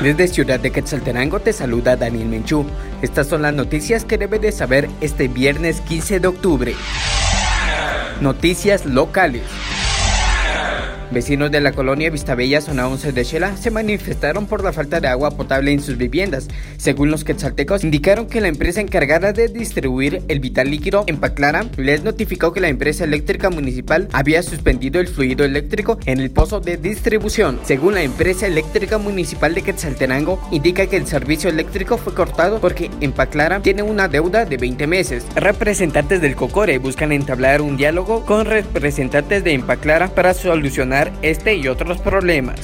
Desde Ciudad de Quetzaltenango te saluda Daniel Menchú. Estas son las noticias que debes de saber este viernes 15 de octubre. Noticias locales. Vecinos de la colonia Vistabella, zona 11 de Shela, se manifestaron por la falta de agua potable en sus viviendas. Según los quetzaltecos, indicaron que la empresa encargada de distribuir el vital líquido en Paclara les notificó que la empresa eléctrica municipal había suspendido el fluido eléctrico en el pozo de distribución. Según la empresa eléctrica municipal de Quetzaltenango, indica que el servicio eléctrico fue cortado porque en Paclara tiene una deuda de 20 meses. Representantes del COCORE buscan entablar un diálogo con representantes de Empaclara para solucionar este y otros problemas.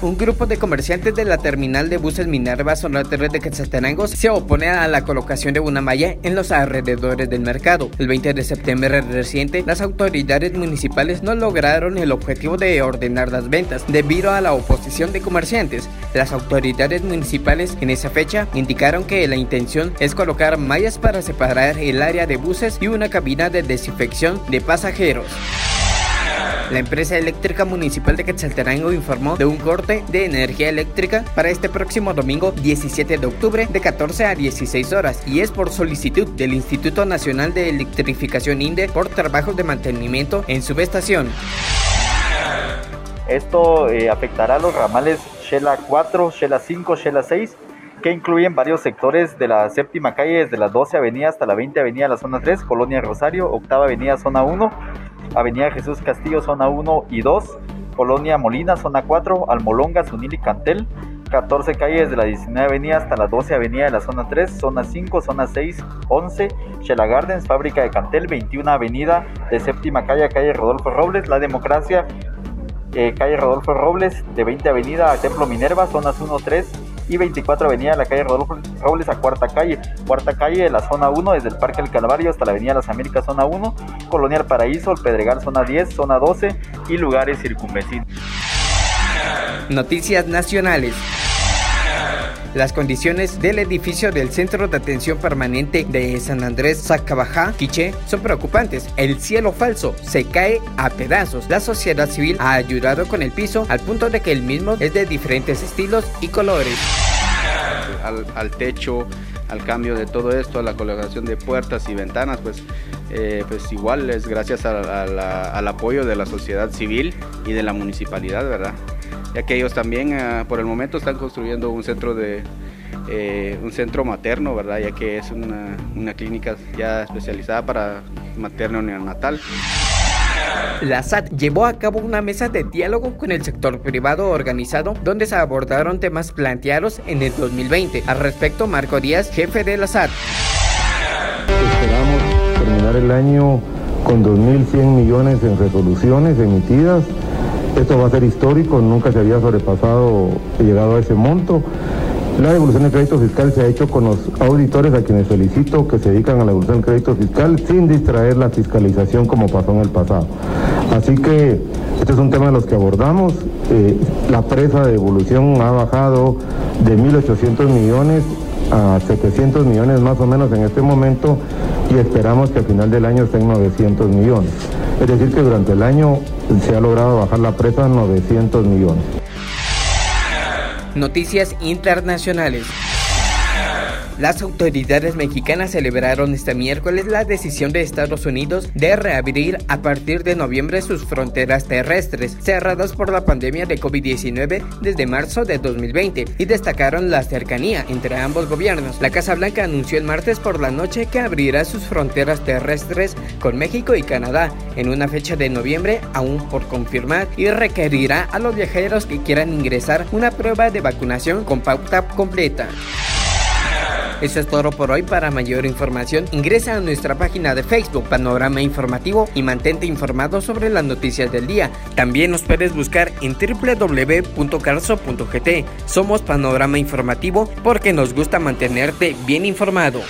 Un grupo de comerciantes de la terminal de buses Minerva Zona 3 de Quetzaltenango se opone a la colocación de una malla en los alrededores del mercado. El 20 de septiembre reciente, las autoridades municipales no lograron el objetivo de ordenar las ventas debido a la oposición de comerciantes. Las autoridades municipales en esa fecha indicaron que la intención es colocar mallas para separar el área de buses y una cabina de desinfección de pasajeros. La empresa eléctrica municipal de Quetzaltenango informó de un corte de energía eléctrica para este próximo domingo 17 de octubre de 14 a 16 horas y es por solicitud del Instituto Nacional de Electrificación INDE por trabajos de mantenimiento en subestación. Esto eh, afectará a los ramales Shela 4, Shela 5, Shela 6 que incluyen varios sectores de la séptima calle desde la 12 avenida hasta la 20 avenida la zona 3, Colonia Rosario, octava avenida zona 1, Avenida Jesús Castillo, zona 1 y 2, Colonia Molina, zona 4, Almolonga, Sunil y Cantel, 14 calles de la 19 avenida hasta la 12 avenida de la zona 3, zona 5, zona 6, 11, Shela Gardens, fábrica de Cantel, 21 avenida de séptima calle, calle Rodolfo Robles, La Democracia, eh, calle Rodolfo Robles, de 20 avenida a Templo Minerva, zonas 1, 3, y 24 Avenida de la calle Rodolfo Robles a Cuarta Calle. Cuarta Calle de la zona 1, desde el Parque del Calvario hasta la Avenida Las Américas, zona 1, Colonial Paraíso, el Pedregal, zona 10, zona 12 y lugares circunvecinos. Noticias nacionales. Las condiciones del edificio del Centro de Atención Permanente de San Andrés Zacabajá, Quiche, son preocupantes. El cielo falso se cae a pedazos. La sociedad civil ha ayudado con el piso al punto de que el mismo es de diferentes estilos y colores. Al, techo, al cambio de todo esto, a la colocación de puertas y ventanas, pues, eh, pues igual es gracias al apoyo de la sociedad civil y de la municipalidad, ¿verdad? Ya que ellos también ah, por el momento están construyendo un centro de eh, un centro materno, ¿verdad? Ya que es una, una clínica ya especializada para materno neonatal. La SAT llevó a cabo una mesa de diálogo con el sector privado organizado donde se abordaron temas planteados en el 2020. Al respecto, Marco Díaz, jefe de la SAT. Esperamos terminar el año con 2.100 millones en resoluciones emitidas esto va a ser histórico, nunca se había sobrepasado llegado a ese monto. La devolución del crédito fiscal se ha hecho con los auditores a quienes felicito que se dedican a la devolución del crédito fiscal sin distraer la fiscalización como pasó en el pasado. Así que este es un tema de los que abordamos. Eh, la presa de devolución ha bajado de 1.800 millones a 700 millones más o menos en este momento y esperamos que al final del año estén 900 millones. Es decir, que durante el año se ha logrado bajar la presa a 900 millones. Noticias internacionales. Las autoridades mexicanas celebraron este miércoles la decisión de Estados Unidos de reabrir a partir de noviembre sus fronteras terrestres, cerradas por la pandemia de COVID-19 desde marzo de 2020, y destacaron la cercanía entre ambos gobiernos. La Casa Blanca anunció el martes por la noche que abrirá sus fronteras terrestres con México y Canadá en una fecha de noviembre aún por confirmar y requerirá a los viajeros que quieran ingresar una prueba de vacunación con pauta completa. Eso es todo por hoy. Para mayor información, ingresa a nuestra página de Facebook Panorama Informativo y mantente informado sobre las noticias del día. También nos puedes buscar en www.carso.gt. Somos Panorama Informativo porque nos gusta mantenerte bien informado.